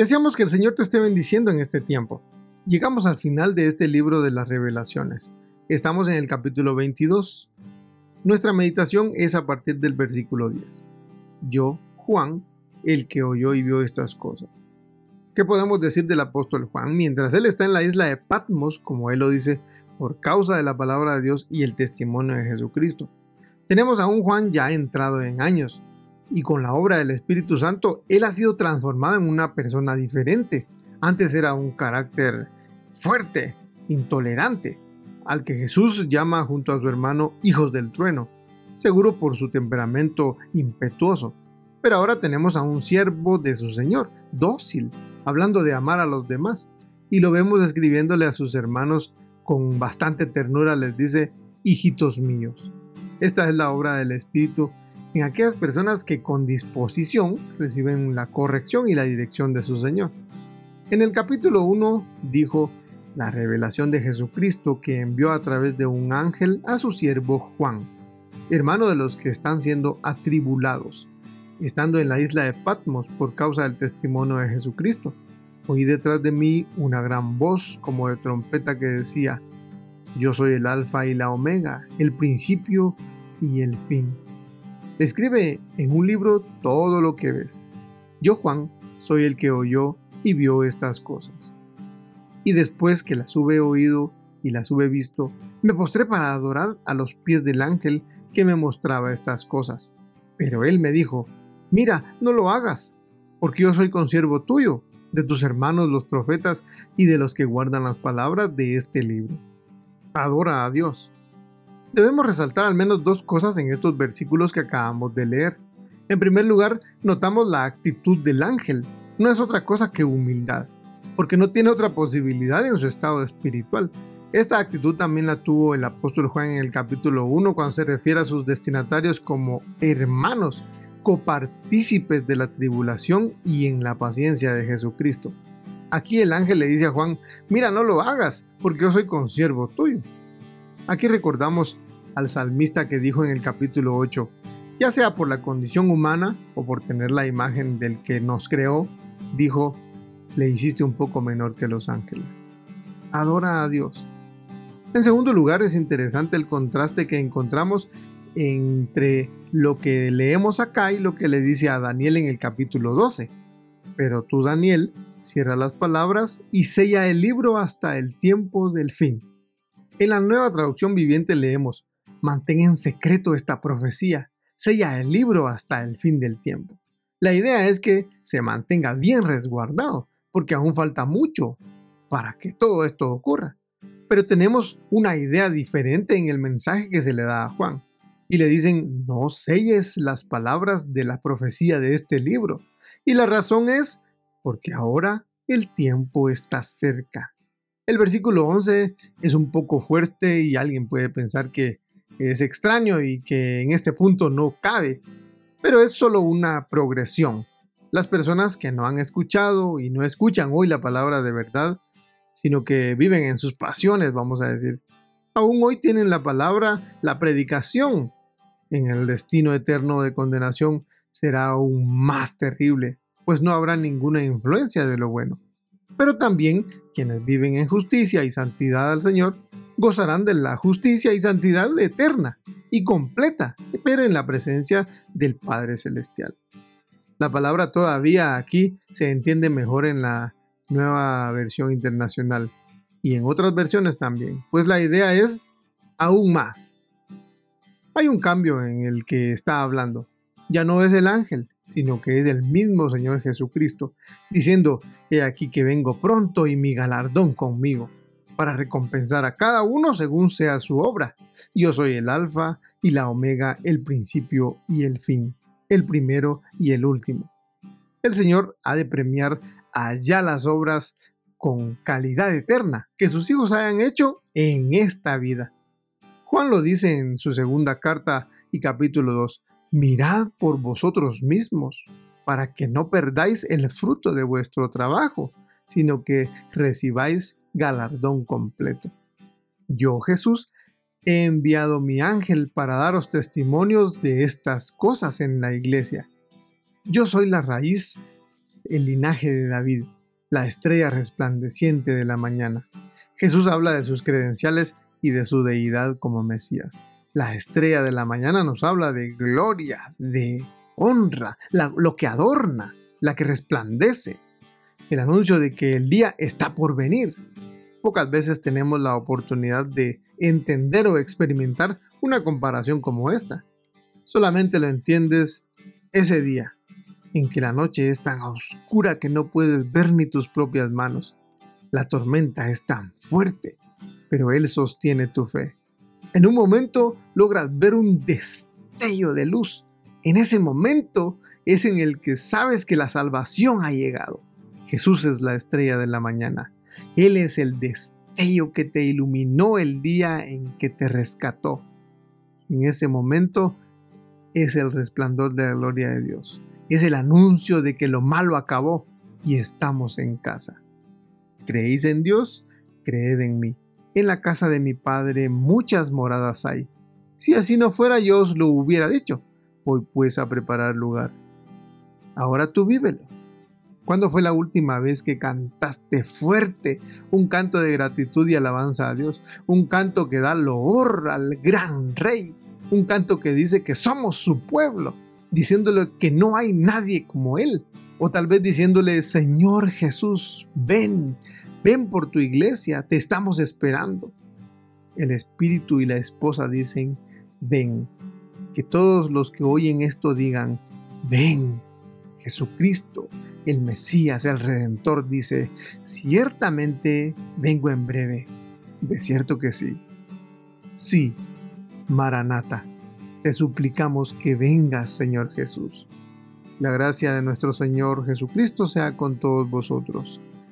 Deseamos que el Señor te esté bendiciendo en este tiempo. Llegamos al final de este libro de las revelaciones. Estamos en el capítulo 22. Nuestra meditación es a partir del versículo 10. Yo, Juan, el que oyó y vio estas cosas. ¿Qué podemos decir del apóstol Juan? Mientras él está en la isla de Patmos, como él lo dice, por causa de la palabra de Dios y el testimonio de Jesucristo. Tenemos a un Juan ya entrado en años, y con la obra del Espíritu Santo, él ha sido transformado en una persona diferente. Antes era un carácter fuerte, intolerante, al que Jesús llama junto a su hermano hijos del trueno, seguro por su temperamento impetuoso. Pero ahora tenemos a un siervo de su Señor, dócil, hablando de amar a los demás, y lo vemos escribiéndole a sus hermanos con bastante ternura, les dice, hijitos míos. Esta es la obra del Espíritu en aquellas personas que con disposición reciben la corrección y la dirección de su Señor. En el capítulo 1 dijo la revelación de Jesucristo que envió a través de un ángel a su siervo Juan, hermano de los que están siendo atribulados, estando en la isla de Patmos por causa del testimonio de Jesucristo. Oí detrás de mí una gran voz como de trompeta que decía, yo soy el alfa y la omega, el principio y el fin Escribe en un libro todo lo que ves. Yo, Juan, soy el que oyó y vio estas cosas. Y después que las hube oído y las hube visto, me postré para adorar a los pies del ángel que me mostraba estas cosas. Pero él me dijo, mira, no lo hagas, porque yo soy consiervo tuyo, de tus hermanos los profetas y de los que guardan las palabras de este libro. Adora a Dios Debemos resaltar al menos dos cosas en estos versículos que acabamos de leer. En primer lugar, notamos la actitud del ángel. No es otra cosa que humildad, porque no tiene otra posibilidad en su estado espiritual. Esta actitud también la tuvo el apóstol Juan en el capítulo 1 cuando se refiere a sus destinatarios como hermanos, copartícipes de la tribulación y en la paciencia de Jesucristo. Aquí el ángel le dice a Juan, mira, no lo hagas, porque yo soy consiervo tuyo. Aquí recordamos al salmista que dijo en el capítulo 8, ya sea por la condición humana o por tener la imagen del que nos creó, dijo, le hiciste un poco menor que los ángeles. Adora a Dios. En segundo lugar, es interesante el contraste que encontramos entre lo que leemos acá y lo que le dice a Daniel en el capítulo 12. Pero tú, Daniel, cierra las palabras y sella el libro hasta el tiempo del fin. En la nueva traducción viviente leemos, mantén en secreto esta profecía, sella el libro hasta el fin del tiempo. La idea es que se mantenga bien resguardado, porque aún falta mucho para que todo esto ocurra. Pero tenemos una idea diferente en el mensaje que se le da a Juan. Y le dicen, no selles las palabras de la profecía de este libro. Y la razón es porque ahora el tiempo está cerca. El versículo 11 es un poco fuerte y alguien puede pensar que es extraño y que en este punto no cabe, pero es solo una progresión. Las personas que no han escuchado y no escuchan hoy la palabra de verdad, sino que viven en sus pasiones, vamos a decir, aún hoy tienen la palabra, la predicación en el destino eterno de condenación será aún más terrible, pues no habrá ninguna influencia de lo bueno pero también quienes viven en justicia y santidad al Señor gozarán de la justicia y santidad eterna y completa, pero en la presencia del Padre Celestial. La palabra todavía aquí se entiende mejor en la nueva versión internacional y en otras versiones también, pues la idea es aún más. Hay un cambio en el que está hablando. Ya no es el ángel, sino que es el mismo Señor Jesucristo, diciendo, He aquí que vengo pronto y mi galardón conmigo, para recompensar a cada uno según sea su obra. Yo soy el Alfa y la Omega, el principio y el fin, el primero y el último. El Señor ha de premiar allá las obras con calidad eterna que sus hijos hayan hecho en esta vida. Juan lo dice en su segunda carta y capítulo 2, mirad por vosotros mismos, para que no perdáis el fruto de vuestro trabajo, sino que recibáis galardón completo. Yo, Jesús, he enviado mi ángel para daros testimonios de estas cosas en la iglesia. Yo soy la raíz, el linaje de David la estrella resplandeciente de la mañana. Jesús habla de sus credenciales y de su deidad como Mesías. La estrella de la mañana nos habla de gloria, de honra, lo que adorna, la que resplandece. El anuncio de que el día está por venir. Pocas veces tenemos la oportunidad de entender o experimentar una comparación como esta. Solamente lo entiendes ese día, en que la noche es tan oscura que no puedes ver ni tus propias manos. La tormenta es tan fuerte, pero Él sostiene tu fe. En un momento logras ver un destello de luz. En ese momento es en el que sabes que la salvación ha llegado. Jesús es la estrella de la mañana. Él es el destello que te iluminó el día en que te rescató. En ese momento es el resplandor de la gloria de Dios es el anuncio de que lo malo acabó y estamos en casa. ¿Creéis en Dios? Creed en mí. En la casa de mi Padre muchas moradas hay. Si así no fuera yo os lo hubiera dicho. Voy pues a preparar lugar. Ahora tú vívelo. ¿Cuándo fue la última vez que cantaste fuerte un canto de gratitud y alabanza a Dios? Un canto que da loor al gran rey. Un canto que dice que somos su pueblo diciéndole que no hay nadie como Él. O tal vez diciéndole, Señor Jesús, ven, ven por tu iglesia, te estamos esperando. El Espíritu y la esposa dicen, ven. Que todos los que oyen esto digan, ven. Jesucristo, el Mesías, el Redentor, dice, ciertamente vengo en breve. De cierto que sí. Sí, Maranata te suplicamos que vengas, Señor Jesús. La gracia de nuestro Señor Jesucristo sea con todos vosotros.